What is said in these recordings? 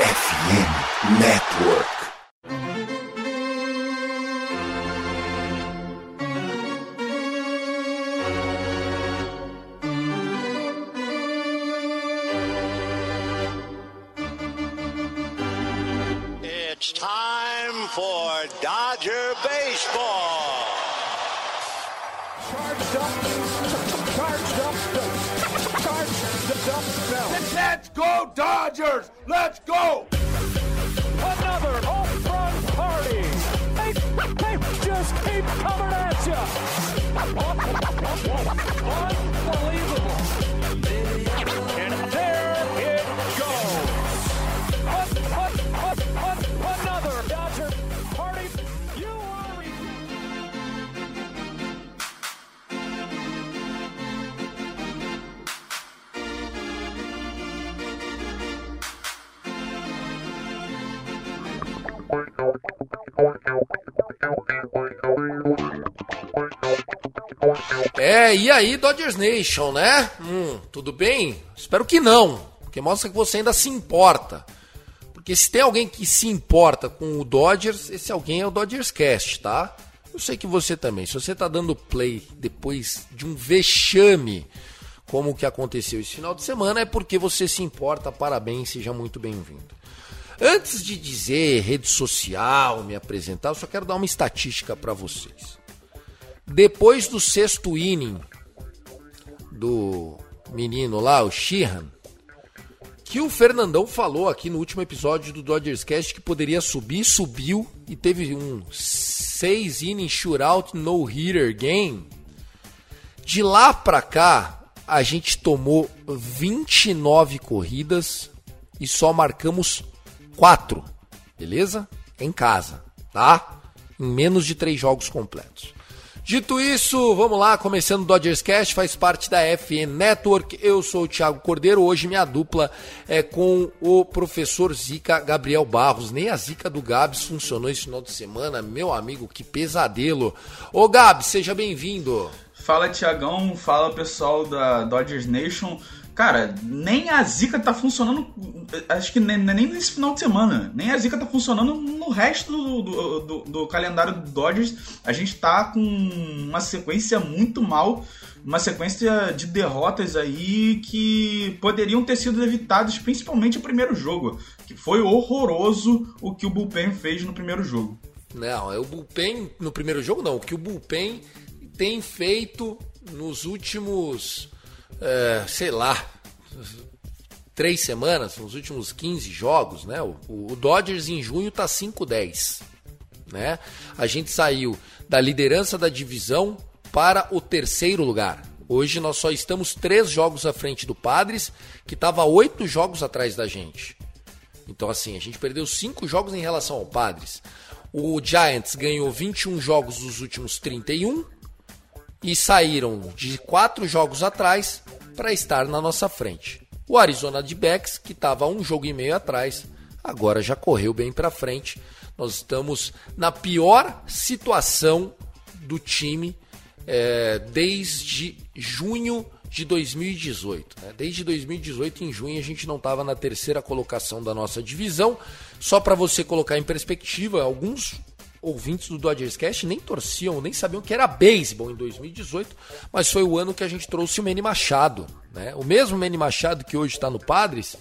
FM Network. It's time for Dodger Baseball. Charged up, charged up, charged up, Let's go Dodgers! Let's go! Another home run party. They, they just keep coming at you. Unbelievable. É, e aí, Dodgers Nation, né? Hum, tudo bem? Espero que não, porque mostra que você ainda se importa. Porque se tem alguém que se importa com o Dodgers, esse alguém é o Dodgers Cast, tá? Eu sei que você também. Se você tá dando play depois de um vexame como o que aconteceu esse final de semana, é porque você se importa. Parabéns, seja muito bem-vindo. Antes de dizer rede social, me apresentar, eu só quero dar uma estatística para vocês. Depois do sexto inning do menino lá, o Sheehan, que o Fernandão falou aqui no último episódio do Dodgers Cast que poderia subir, subiu e teve um seis inning shootout no hitter game. De lá pra cá, a gente tomou 29 corridas e só marcamos 4, beleza? Em casa, tá? Em menos de três jogos completos. Dito isso, vamos lá, começando o Dodgers Cast, faz parte da FN Network. Eu sou o Thiago Cordeiro. Hoje minha dupla é com o professor Zica Gabriel Barros. Nem a Zica do Gabs funcionou esse final de semana, meu amigo, que pesadelo. Ô Gabs, seja bem-vindo. Fala Tiagão, fala pessoal da Dodgers Nation. Cara, nem a Zica tá funcionando. Acho que nem, nem nesse final de semana. Nem a Zica tá funcionando no resto do, do, do- do calendário do Dodgers. A gente tá com uma sequência muito mal. Uma sequência de derrotas aí que poderiam ter sido evitadas, principalmente o primeiro jogo. Que foi horroroso o que o Bullpen fez no primeiro jogo. Não, é o Bullpen no primeiro jogo, não. O que o Bullpen tem feito nos últimos, é, sei lá, três semanas, nos últimos 15 jogos, né? O, o Dodgers em junho tá 5-10, né? A gente saiu da liderança da divisão para o terceiro lugar. Hoje nós só estamos três jogos à frente do Padres, que estava oito jogos atrás da gente. Então, assim, a gente perdeu cinco jogos em relação ao Padres. O Giants ganhou 21 jogos dos últimos 31 e saíram de quatro jogos atrás para estar na nossa frente. O Arizona de Backs, que estava um jogo e meio atrás, agora já correu bem para frente. Nós estamos na pior situação do time é, desde junho de 2018. né? Desde 2018, em junho, a gente não estava na terceira colocação da nossa divisão. Só para você colocar em perspectiva, alguns ouvintes do Dodgers Cast nem torciam, nem sabiam que era beisebol em 2018, mas foi o ano que a gente trouxe o Manny Machado. Né? O mesmo Manny Machado que hoje está no Padres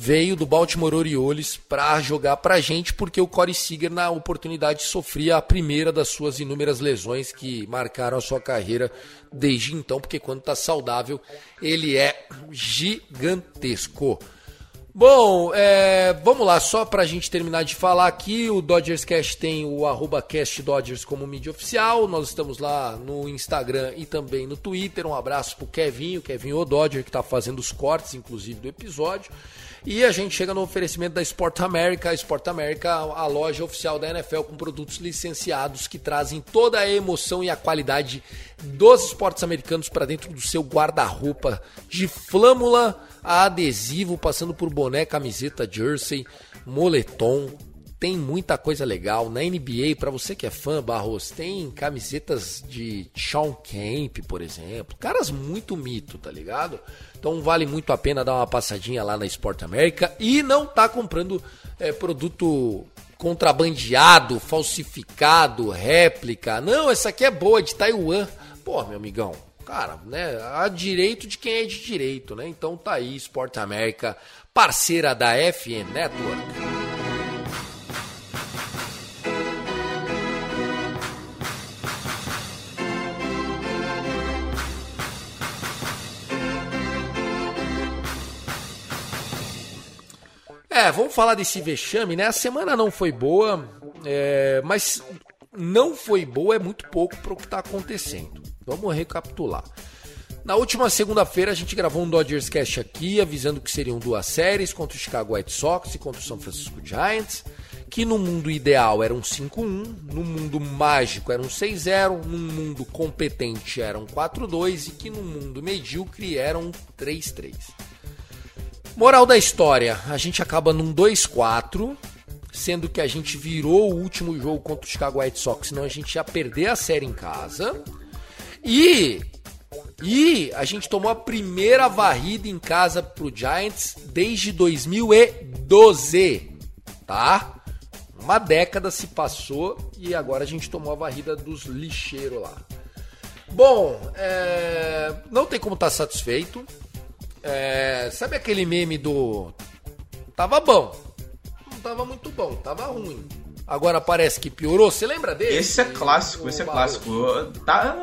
veio do Baltimore Orioles para jogar pra gente, porque o Corey Seager, na oportunidade, sofria a primeira das suas inúmeras lesões que marcaram a sua carreira desde então, porque quando tá saudável, ele é gigantesco. Bom, é, vamos lá, só pra gente terminar de falar aqui, o Dodgers Cast tem o arroba Cast Dodgers como mídia oficial, nós estamos lá no Instagram e também no Twitter, um abraço pro Kevinho, Kevin O Dodger, que tá fazendo os cortes, inclusive, do episódio, e a gente chega no oferecimento da Sport America, a Sport America, a loja oficial da NFL com produtos licenciados que trazem toda a emoção e a qualidade dos esportes americanos para dentro do seu guarda-roupa de flâmula a adesivo, passando por boné, camiseta, jersey, moletom, tem muita coisa legal. Na NBA, para você que é fã, Barros, tem camisetas de Sean Kemp, por exemplo. Caras muito mito, tá ligado? Então vale muito a pena dar uma passadinha lá na Sport América e não tá comprando é, produto contrabandeado, falsificado, réplica. Não, essa aqui é boa, de Taiwan. Pô, meu amigão, cara, né? Há direito de quem é de direito, né? Então tá aí, Sport América, parceira da FN Network. É, vamos falar desse vexame, né? A semana não foi boa, é, mas não foi boa é muito pouco para o que está acontecendo. Vamos recapitular. Na última segunda-feira a gente gravou um Dodgers Cast aqui, avisando que seriam duas séries contra o Chicago White Sox e contra o São Francisco Giants, que no mundo ideal era um 5-1, no mundo mágico era um 6-0, no mundo competente era um 4-2 e que no mundo medíocre era um 3-3. Moral da história, a gente acaba num 2-4, sendo que a gente virou o último jogo contra o Chicago White Sox, senão a gente ia perder a série em casa. E e a gente tomou a primeira varrida em casa pro Giants desde 2012, tá? Uma década se passou e agora a gente tomou a varrida dos lixeiros lá. Bom, é... não tem como estar tá satisfeito. É, sabe aquele meme do. Tava bom. Não tava muito bom, tava ruim. Agora parece que piorou. Você lembra dele? Esse é clássico, esse é clássico. Tá,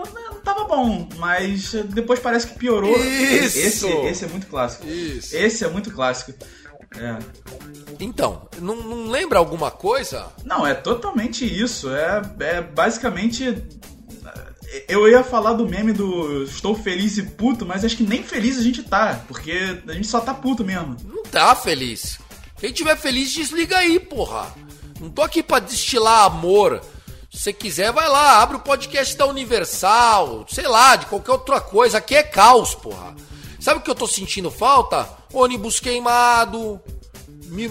tava bom, mas depois parece que piorou. Isso! Esse, esse é muito clássico. Isso. Esse é muito clássico. É. Então, não, não lembra alguma coisa? Não, é totalmente isso. É, é basicamente eu ia falar do meme do estou feliz e puto, mas acho que nem feliz a gente tá, porque a gente só tá puto mesmo. Não tá feliz. Quem tiver feliz, desliga aí, porra. Não tô aqui pra destilar amor. Se você quiser, vai lá, abre o podcast da Universal, sei lá, de qualquer outra coisa. Aqui é caos, porra. Sabe o que eu tô sentindo falta? Ônibus queimado,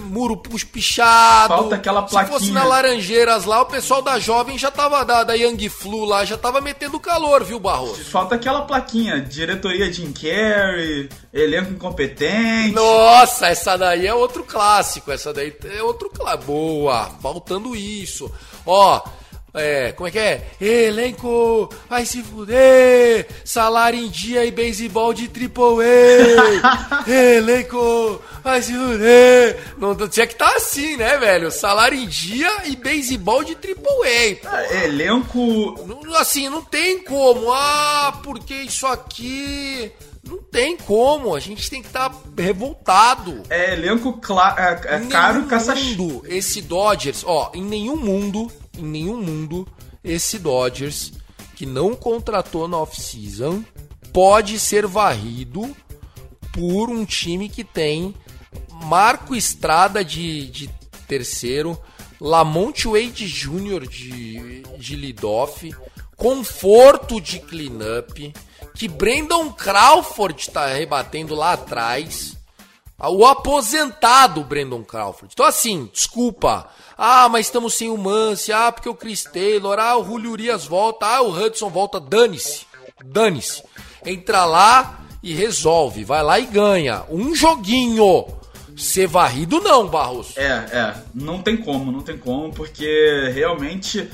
muro pichado. Falta aquela plaquinha. Se fosse na Laranjeiras lá, o pessoal da Jovem já tava, da, da Young Flu lá, já tava metendo calor, viu, Barroso? Falta aquela plaquinha, diretoria Jim Carrey, elenco incompetente. Nossa, essa daí é outro clássico, essa daí é outro clássico. Boa, faltando isso. Ó, é, como é que é? Elenco, vai se fuder! Salário em dia e beisebol de triple A! Elenco, vai se fuder! Não, tinha que estar tá assim, né, velho? Salário em dia e beisebol de triple A! É, elenco... Assim, não tem como. Ah, porque isso aqui... Não tem como, a gente tem que estar tá revoltado. É elenco é, é caro caça... mundo, esse Dodgers, ó, em nenhum mundo em nenhum mundo esse Dodgers, que não contratou na off-season, pode ser varrido por um time que tem Marco Estrada de, de terceiro, Lamont Wade Jr. de, de lead-off, conforto de cleanup, que Brandon Crawford está rebatendo lá atrás, o aposentado Brandon Crawford. Então assim, desculpa, ah, mas estamos sem o Mance. Ah, porque o Chris Taylor. Ah, o Julio Urias volta. Ah, o Hudson volta. Dane-se. Dane-se. Entra lá e resolve. Vai lá e ganha. Um joguinho. Ser varrido não, Barros. É, é. Não tem como, não tem como, porque realmente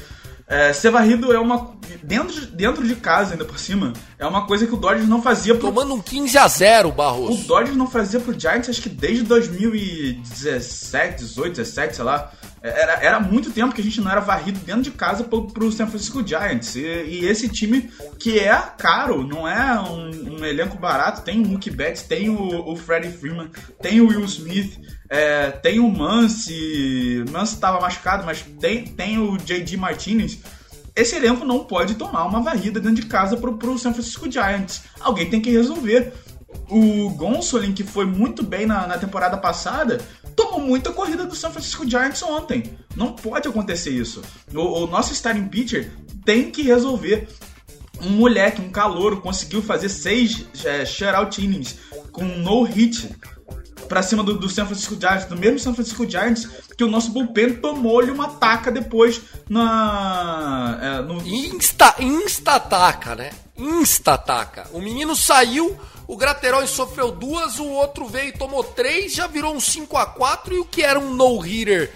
é, ser varrido é uma. Dentro de, dentro de casa, ainda por cima, é uma coisa que o Dodgers não fazia pro. Tomando um 15 a 0 Barros. O Dodgers não fazia pro Giants, acho que desde 2017, 18, 17, sei lá. Era, era muito tempo que a gente não era varrido dentro de casa pro, pro San Francisco Giants. E, e esse time que é caro, não é um, um elenco barato, tem o Mookie Betts, tem o, o Freddie Freeman, tem o Will Smith. É, tem o Mance, Mance estava machucado, mas tem, tem o JD Martinez. Esse elenco não pode tomar uma varrida dentro de casa pro, pro San Francisco Giants. Alguém tem que resolver. O Gonsolin, que foi muito bem na, na temporada passada, tomou muita corrida do San Francisco Giants ontem. Não pode acontecer isso. O, o nosso starting pitcher tem que resolver. Um moleque, um calouro, conseguiu fazer seis é, shutout innings com no hit pra cima do, do San Francisco Giants, do mesmo San Francisco Giants, que o nosso bullpen tomou-lhe uma taca depois na. É, no... Insta, insta-taca, né? Insta-taca. O menino saiu, o Graterol sofreu duas, o outro veio e tomou três, já virou um 5 a 4 e o que era um no-hitter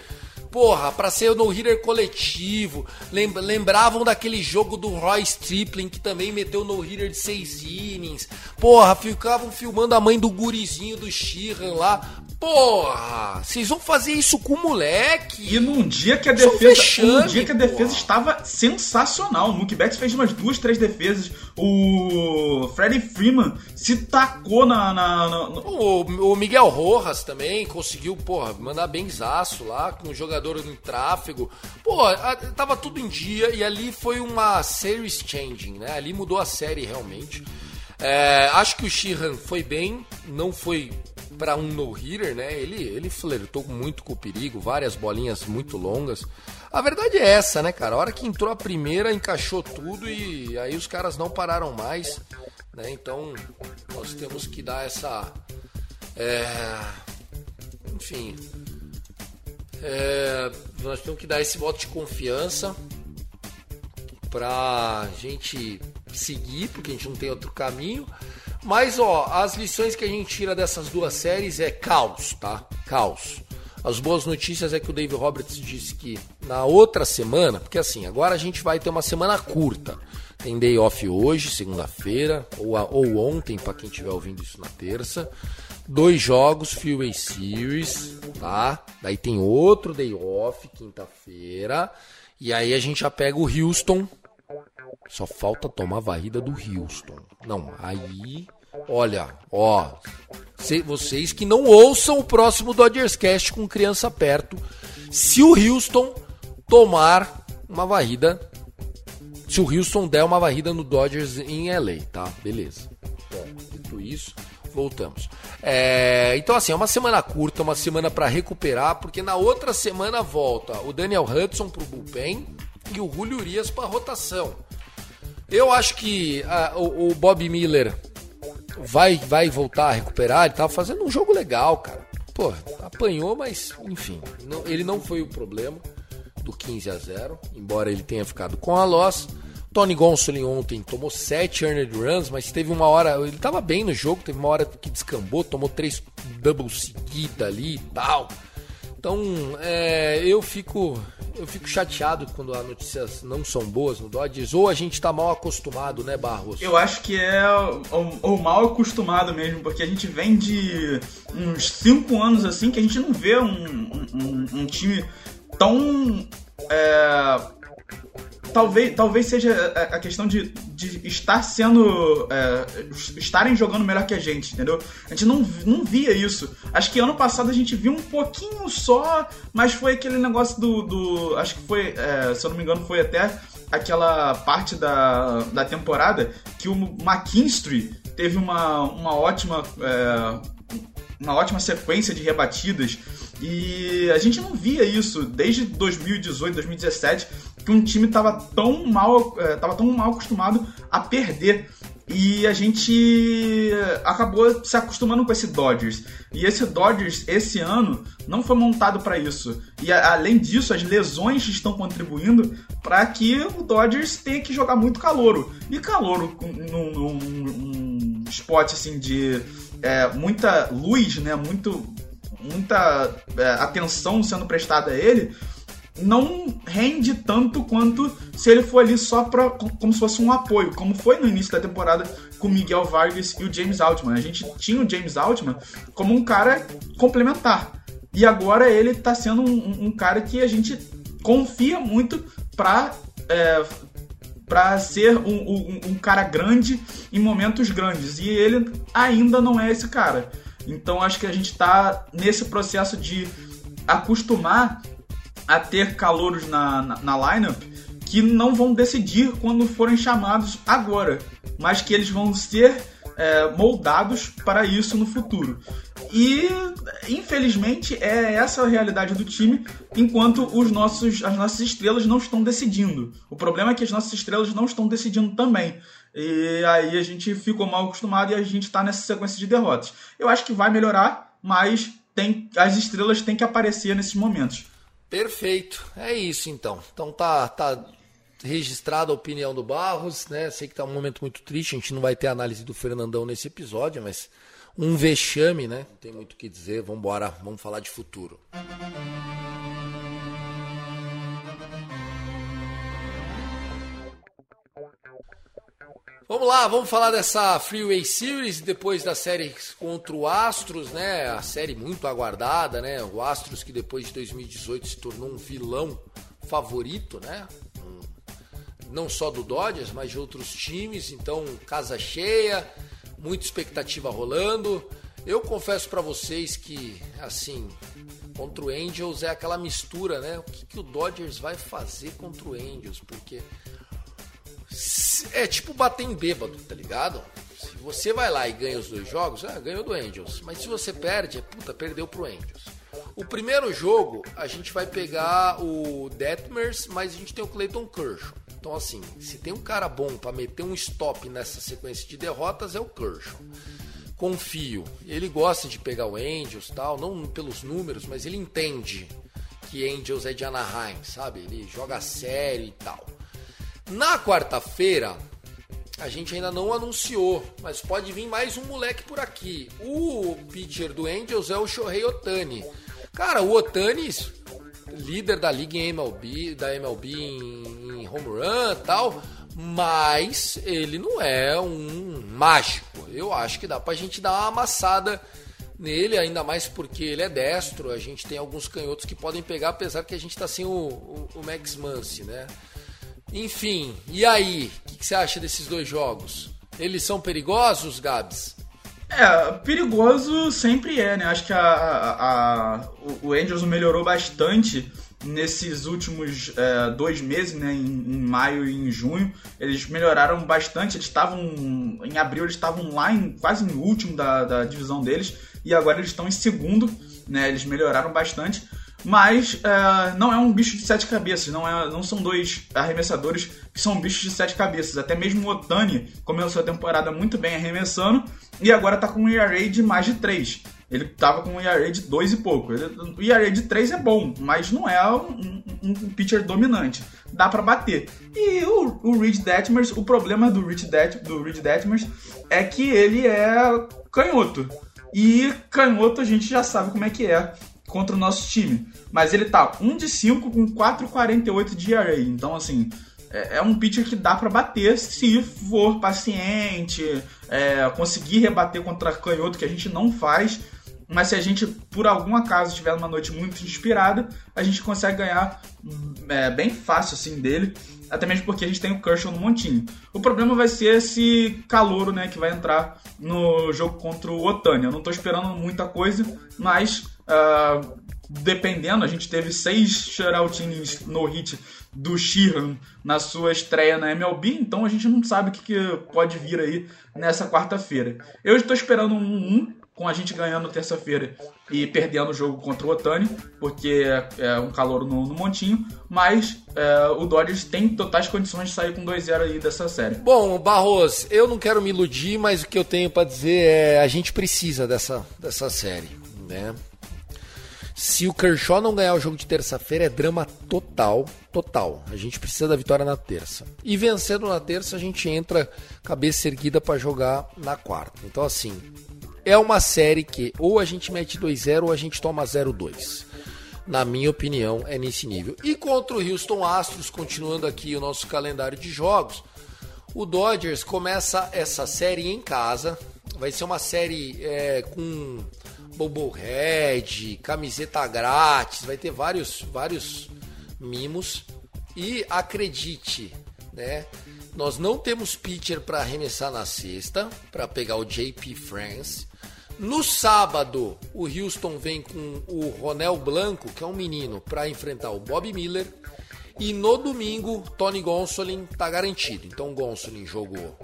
porra, pra ser o no-hitter coletivo. Lembravam daquele jogo do Roy Stripling, que também meteu no-hitter de seis innings. Porra, ficavam filmando a mãe do gurizinho do Sheehan lá. Porra, vocês vão fazer isso com o moleque. E num dia que a defesa, fechame, um dia que a defesa porra. estava sensacional. O Mookie Betts fez umas duas, três defesas. O Freddie Freeman se tacou na, na, na... O, o, Miguel Rojas também conseguiu, porra, mandar benzaço lá com o jogador em tráfego. Pô, tava tudo em dia e ali foi uma series changing, né? Ali mudou a série realmente. É, acho que o Sheehan foi bem, não foi para um no-hitter, né? Ele, ele flertou muito com o perigo, várias bolinhas muito longas. A verdade é essa, né, cara? A hora que entrou a primeira, encaixou tudo e aí os caras não pararam mais, né? Então, nós temos que dar essa. É, enfim. É, nós temos que dar esse voto de confiança pra gente seguir, porque a gente não tem outro caminho. Mas, ó, as lições que a gente tira dessas duas séries é caos, tá? Caos. As boas notícias é que o Dave Roberts disse que na outra semana, porque assim, agora a gente vai ter uma semana curta. Tem day off hoje, segunda-feira, ou, ou ontem, para quem estiver ouvindo isso na terça. Dois jogos, Freeway Series, tá? Daí tem outro day off, quinta-feira. E aí a gente já pega o Houston. Só falta tomar a varrida do Houston. Não, aí Olha, ó, vocês que não ouçam o próximo Dodgers Cast com criança perto, se o Houston tomar uma varrida, se o Houston der uma varrida no Dodgers em LA, tá? Beleza. Bom, dito isso, voltamos. É, então assim, é uma semana curta, uma semana para recuperar, porque na outra semana volta o Daniel Hudson pro bullpen e o Julio Urias para rotação. Eu acho que a, o, o Bob Miller vai, vai voltar a recuperar. Ele tava fazendo um jogo legal, cara. Pô, apanhou, mas enfim, não, ele não foi o problema do 15 a 0, embora ele tenha ficado com a loss. Tony Gonsolin ontem tomou 7 earned runs, mas teve uma hora, ele tava bem no jogo, teve uma hora que descambou, tomou três doubles seguida ali e tal. Então, é, eu fico eu fico chateado quando as notícias não são boas no Dodgers, ou a gente tá mal acostumado, né, Barros? Eu acho que é o, o mal acostumado mesmo, porque a gente vem de uns 5 anos assim que a gente não vê um, um, um time tão. É, talvez, talvez seja a questão de, de estar sendo. É, estarem jogando melhor que a gente, entendeu? A gente não, não via isso. Acho que ano passado a gente viu um pouquinho só, mas foi aquele negócio do. do acho que foi, é, se eu não me engano, foi até aquela parte da, da temporada que o McKinstry teve uma, uma ótima. É, uma ótima sequência de rebatidas e a gente não via isso desde 2018, 2017 que um time estava tão mal, é, tava tão mal acostumado a perder. E a gente acabou se acostumando com esse Dodgers. E esse Dodgers, esse ano, não foi montado para isso. E além disso, as lesões estão contribuindo para que o Dodgers tenha que jogar muito calouro. E calouro num, num, num spot assim de é, muita luz, né? Muito, muita é, atenção sendo prestada a ele não rende tanto quanto se ele for ali só pra, como se fosse um apoio, como foi no início da temporada com Miguel Vargas e o James Altman. A gente tinha o James Altman como um cara complementar. E agora ele está sendo um, um, cara que a gente confia muito para é, para ser um, um, um cara grande em momentos grandes. E ele ainda não é esse cara. Então acho que a gente está nesse processo de acostumar a ter calouros na, na, na lineup que não vão decidir quando forem chamados agora, mas que eles vão ser é, moldados para isso no futuro. E infelizmente é essa a realidade do time, enquanto os nossos, as nossas estrelas não estão decidindo. O problema é que as nossas estrelas não estão decidindo também. E aí a gente ficou mal acostumado e a gente está nessa sequência de derrotas. Eu acho que vai melhorar, mas tem, as estrelas têm que aparecer nesses momentos. Perfeito. É isso então. Então tá, tá registrada a opinião do Barros, né? Sei que tá um momento muito triste, a gente não vai ter análise do Fernandão nesse episódio, mas um vexame, né? Não tem muito o que dizer. Vamos embora, vamos falar de futuro. Vamos lá, vamos falar dessa Freeway Series depois da série contra o Astros, né? A série muito aguardada, né? O Astros que depois de 2018 se tornou um vilão favorito, né? Não só do Dodgers, mas de outros times. Então, casa cheia, muita expectativa rolando. Eu confesso para vocês que, assim, contra o Angels é aquela mistura, né? O que, que o Dodgers vai fazer contra o Angels? Porque é tipo bater em bêbado, tá ligado? Se você vai lá e ganha os dois jogos, ah, ganhou do Angels. Mas se você perde, é puta, perdeu pro Angels. O primeiro jogo, a gente vai pegar o Detmers, mas a gente tem o Clayton Kershaw. Então, assim, se tem um cara bom para meter um stop nessa sequência de derrotas, é o Kershaw. Confio. Ele gosta de pegar o Angels tal, não pelos números, mas ele entende que Angels é de Anaheim, sabe? Ele joga sério e tal. Na quarta-feira, a gente ainda não anunciou, mas pode vir mais um moleque por aqui. O pitcher do Angels é o Shohei Otani. Cara, o Otani, líder da liga MLB, da MLB em, em home run e tal, mas ele não é um mágico. Eu acho que dá pra gente dar uma amassada nele, ainda mais porque ele é destro. A gente tem alguns canhotos que podem pegar, apesar que a gente tá sem o, o, o Max Muncy, né? Enfim, e aí? O que, que, você acha desses dois jogos? Eles são perigosos, Gabs? É, perigoso sempre é, né? Acho que a, a, a o Angels melhorou bastante nesses últimos é, dois meses, né? Em, em, maio e em junho. Eles melhoraram bastante. Eles estavam. Em abril, eles estavam lá em, quase no último da, da divisão deles. E agora eles estão em segundo, né? Eles melhoraram bastante mas é, não é um bicho de sete cabeças, não, é, não são dois arremessadores que são bichos de sete cabeças. Até mesmo o Otani começou a temporada muito bem arremessando e agora tá com um ERA de mais de 3. Ele tava com um ERA de 2 e pouco. Ele, o ERA de 3 é bom, mas não é um, um, um pitcher dominante. Dá para bater. E o, o Reed Detmers, o problema do Reed, Det, do Reed Detmers é que ele é canhoto. E canhoto a gente já sabe como é que é contra o nosso time. Mas ele tá 1 de 5 com 4,48 de ERA. Então, assim, é, é um pitcher que dá para bater se for paciente, é, conseguir rebater contra canhoto, que a gente não faz. Mas se a gente, por algum acaso, tiver uma noite muito inspirada, a gente consegue ganhar é, bem fácil assim dele. Até mesmo porque a gente tem o Kershaw no montinho. O problema vai ser esse calouro né, que vai entrar no jogo contra o Otani. Eu não estou esperando muita coisa, mas uh, dependendo, a gente teve seis shutout no hit do Sheehan na sua estreia na MLB, então a gente não sabe o que, que pode vir aí nessa quarta-feira. Eu estou esperando um 1 com a gente ganhando terça-feira e perdendo o jogo contra o Otani, porque é um calor no, no montinho, mas é, o Dodgers tem totais condições de sair com 2-0 aí dessa série. Bom, Barros, eu não quero me iludir, mas o que eu tenho para dizer é a gente precisa dessa, dessa série, né? Se o Kershaw não ganhar o jogo de terça-feira, é drama total, total. A gente precisa da vitória na terça. E vencendo na terça, a gente entra cabeça erguida para jogar na quarta. Então, assim, é uma série que ou a gente mete 2-0 ou a gente toma 0-2. Na minha opinião, é nesse nível. E contra o Houston Astros, continuando aqui o nosso calendário de jogos, o Dodgers começa essa série em casa. Vai ser uma série é, com Bobohead, camiseta grátis, vai ter vários, vários mimos. E acredite, né? Nós não temos pitcher para arremessar na sexta, para pegar o JP France. No sábado, o Houston vem com o Ronel Blanco, que é um menino, para enfrentar o Bob Miller. E no domingo, Tony Gonsolin tá garantido. Então, Gonsolin jogou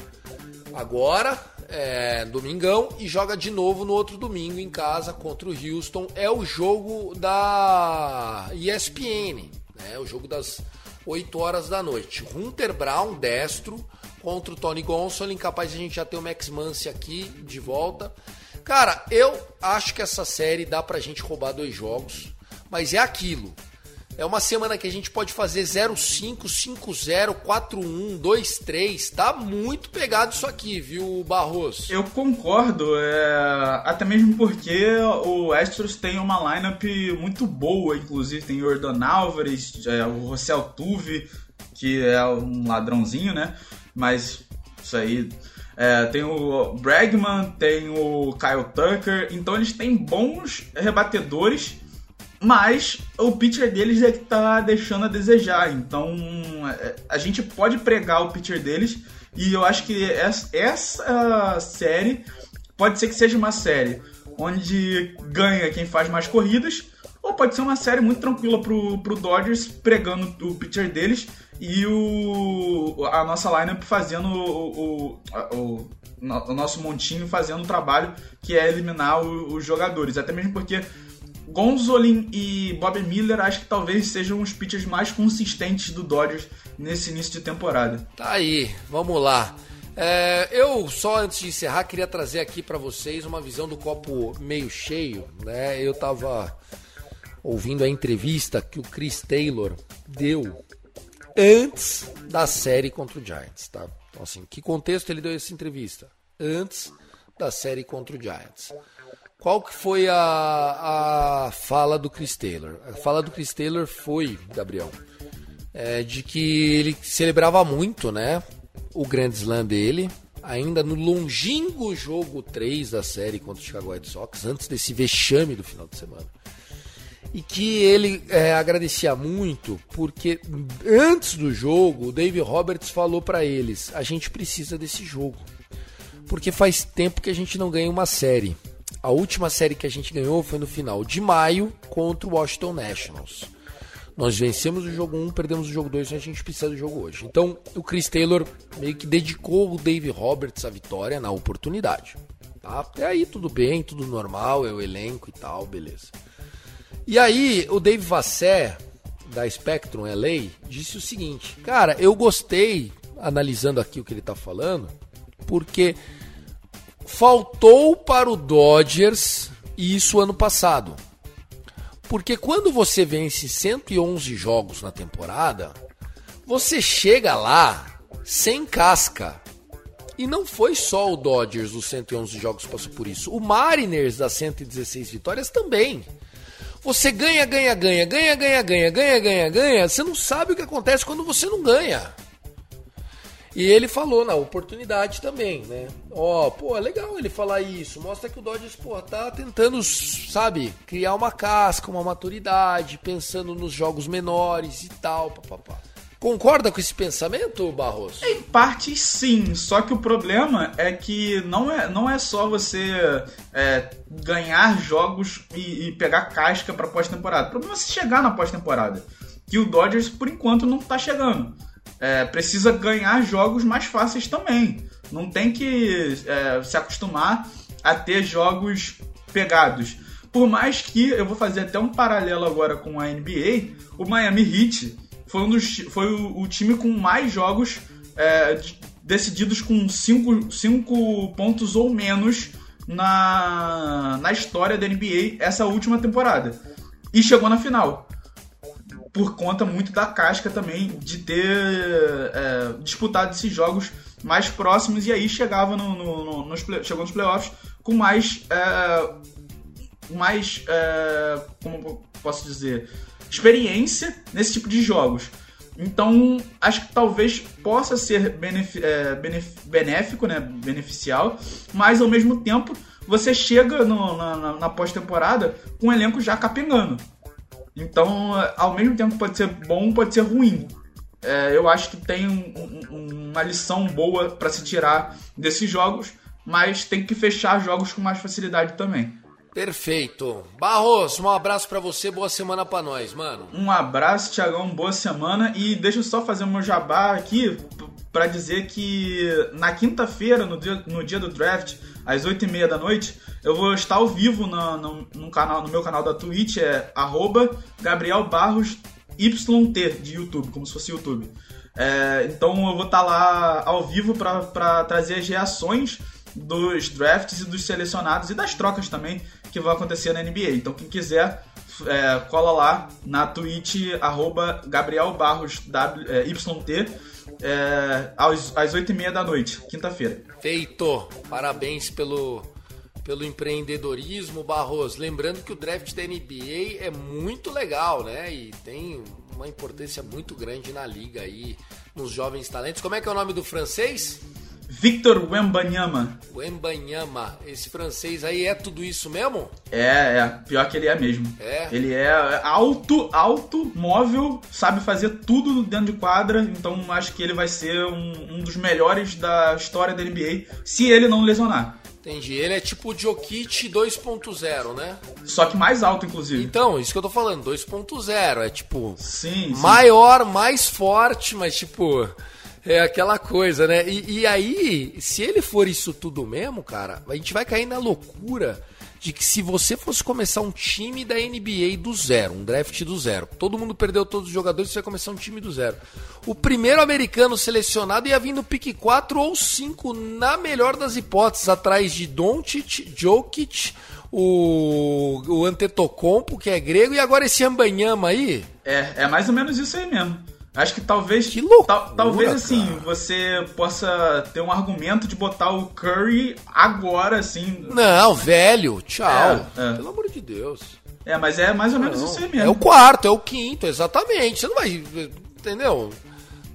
agora, é, domingão, e joga de novo no outro domingo em casa contra o Houston. É o jogo da ESPN, né? o jogo das 8 horas da noite. Hunter Brown, destro, contra o Tony Gonsolin. Capaz de a gente já ter o Max Muncy aqui de volta. Cara, eu acho que essa série dá pra gente roubar dois jogos, mas é aquilo. É uma semana que a gente pode fazer 0-5, 5-0, 4-1, 2-3. Tá muito pegado isso aqui, viu, Barros? Eu concordo, é... até mesmo porque o Astros tem uma lineup muito boa, inclusive tem Jordan Álvares, é, o Rossel Tuve, que é um ladrãozinho, né? Mas isso aí. É, tem o Bregman, tem o Kyle Tucker, então eles têm bons rebatedores mas o pitcher deles é que tá deixando a desejar. Então é, a gente pode pregar o pitcher deles e eu acho que essa série pode ser que seja uma série onde ganha quem faz mais corridas, ou pode ser uma série muito tranquila pro, pro Dodgers pregando o pitcher deles e o, a nossa lineup fazendo o, o, o, o nosso montinho fazendo o trabalho que é eliminar os jogadores. Até mesmo porque Gonzolin e Bob Miller acho que talvez sejam os pitchers mais consistentes do Dodgers nesse início de temporada. Tá aí, vamos lá. É, eu só antes de encerrar queria trazer aqui para vocês uma visão do copo meio cheio, né? Eu tava ouvindo a entrevista que o Chris Taylor deu antes da série contra o Giants, tá? Então assim, que contexto ele deu essa entrevista? Antes da série contra o Giants. Qual que foi a, a fala do Chris Taylor? A fala do Chris Taylor foi, Gabriel, é, de que ele celebrava muito, né? O Grand Slam dele, ainda no longínquo jogo 3 da série contra o Chicago White Sox, antes desse vexame do final de semana. E que ele é, agradecia muito porque antes do jogo o Dave Roberts falou para eles: a gente precisa desse jogo. Porque faz tempo que a gente não ganha uma série. A última série que a gente ganhou foi no final de maio contra o Washington Nationals. Nós vencemos o jogo 1, perdemos o jogo 2, a gente precisa do jogo hoje. Então, o Chris Taylor meio que dedicou o Dave Roberts à vitória na oportunidade. Tá? E aí tudo bem, tudo normal, é o elenco e tal, beleza. E aí, o Dave Vassé, da Spectrum LA, disse o seguinte: Cara, eu gostei, analisando aqui o que ele tá falando, porque faltou para o Dodgers isso ano passado. Porque quando você vence 111 jogos na temporada, você chega lá sem casca. E não foi só o Dodgers dos 111 jogos que passou por isso. O Mariners das 116 vitórias também. Você ganha, ganha, ganha, ganha, ganha, ganha, ganha, ganha, ganha. Você não sabe o que acontece quando você não ganha. E ele falou na oportunidade também, né? Ó, oh, pô, é legal ele falar isso. Mostra que o Dodgers, pô, tá tentando, sabe, criar uma casca, uma maturidade, pensando nos jogos menores e tal, papapá. Concorda com esse pensamento, Barroso? Em parte sim, só que o problema é que não é, não é só você é, ganhar jogos e, e pegar casca para pós-temporada. O problema é você chegar na pós-temporada. Que o Dodgers, por enquanto, não tá chegando é, precisa ganhar jogos mais fáceis também. Não tem que é, se acostumar a ter jogos pegados. Por mais que eu vou fazer até um paralelo agora com a NBA, o Miami Heat foi, um dos, foi o, o time com mais jogos é, decididos com 5 pontos ou menos na, na história da NBA essa última temporada. E chegou na final por conta muito da casca também de ter é, disputado esses jogos mais próximos e aí chegava no, no, no nos, chegou nos playoffs com mais é, mais é, como posso dizer experiência nesse tipo de jogos. Então acho que talvez possa ser é, benéfico né beneficial mas ao mesmo tempo você chega no, na, na pós-temporada com o elenco já capengando então, ao mesmo tempo pode ser bom, pode ser ruim. É, eu acho que tem um, um, uma lição boa para se tirar desses jogos, mas tem que fechar jogos com mais facilidade também. Perfeito. Barros, um abraço para você, boa semana para nós, mano. Um abraço, Tiagão, boa semana. E deixa eu só fazer meu jabá aqui para dizer que na quinta-feira, no dia, no dia do draft, às 8h30 da noite, eu vou estar ao vivo no, no, no, canal, no meu canal da Twitch, é arroba Gabriel Barros YT de YouTube, como se fosse YouTube. É, então eu vou estar lá ao vivo para trazer as reações dos drafts e dos selecionados e das trocas também que vão acontecer na NBA. Então quem quiser é, cola lá na Twitch, arroba Gabriel Barros w, é, YT, é, às, às 8h30 da noite, quinta-feira. Feito! Parabéns pelo, pelo empreendedorismo, Barros. Lembrando que o draft da NBA é muito legal, né? E tem uma importância muito grande na liga aí, nos jovens talentos. Como é que é o nome do francês? Victor Wembanyama. Wembanyama. Esse francês aí é tudo isso mesmo? É, é. Pior que ele é mesmo. É. Ele é alto, alto, móvel, sabe fazer tudo dentro de quadra. Então acho que ele vai ser um, um dos melhores da história da NBA, se ele não lesionar. Entendi. Ele é tipo o Jokic 2.0, né? Só que mais alto, inclusive. Então, isso que eu tô falando, 2.0. É tipo. Sim, sim. Maior, mais forte, mas tipo. É aquela coisa, né? E, e, aí, se ele for isso tudo mesmo, cara, a gente vai cair na loucura de que se você fosse começar um time da NBA do zero, um draft do zero, todo mundo perdeu todos os jogadores, você vai começar um time do zero. O primeiro americano selecionado ia vir no pique 4 ou 5, na melhor das hipóteses, atrás de Doncic, Jokic, o, o Antetokounmpo, que é grego, e agora esse Ambanyama aí. É, é mais ou menos isso aí mesmo. Acho que talvez. Que loucura, tal, talvez assim, cara. você possa ter um argumento de botar o Curry agora, assim. Não, velho, tchau. É, é. Pelo amor de Deus. É, mas é mais ou menos Não, isso aí É mesmo. o quarto, é o quinto, exatamente. Você não vai. Entendeu?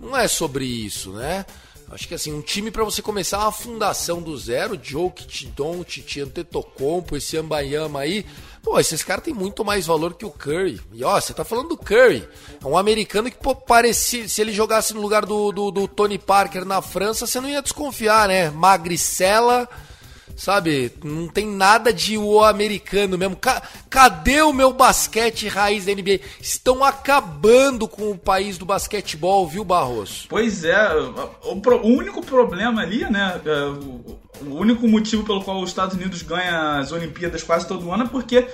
Não é sobre isso, né? Acho que assim, um time pra você começar uma fundação do zero, Jokic, Doncic, Antetokounmpo, esse Ambayama aí, pô, esses caras têm muito mais valor que o Curry. E ó, você tá falando do Curry, é um americano que pô, parecia, se ele jogasse no lugar do, do, do Tony Parker na França, você não ia desconfiar, né? Magricela, sabe? Não tem nada de o americano mesmo. Ca- cadê o meu basquete raiz da NBA? Estão acabando com o país do basquetebol, viu, Barroso? Pois é, o, pro- o único problema ali, né? é, o, o único motivo pelo qual os Estados Unidos ganham as Olimpíadas quase todo ano é porque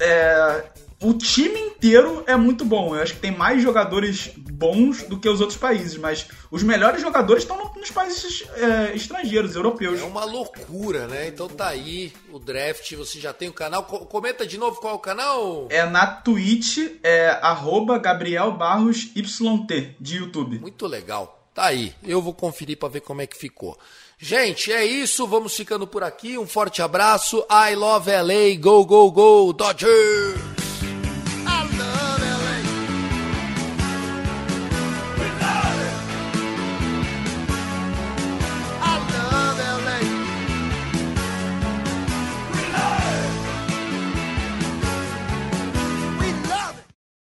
é, o time inteiro é muito bom. Eu acho que tem mais jogadores bons do que os outros países, mas os melhores jogadores estão nos países é, estrangeiros, europeus. É uma loucura, né? Então tá aí o draft, você já tem o canal. Co- comenta de novo qual é o canal? É na Twitch, é arroba Gabriel Barros YT de YouTube. Muito legal. Tá aí. Eu vou conferir pra ver como é que ficou. Gente, é isso. Vamos ficando por aqui. Um forte abraço. I love LA. Go, go, go, Dodgers!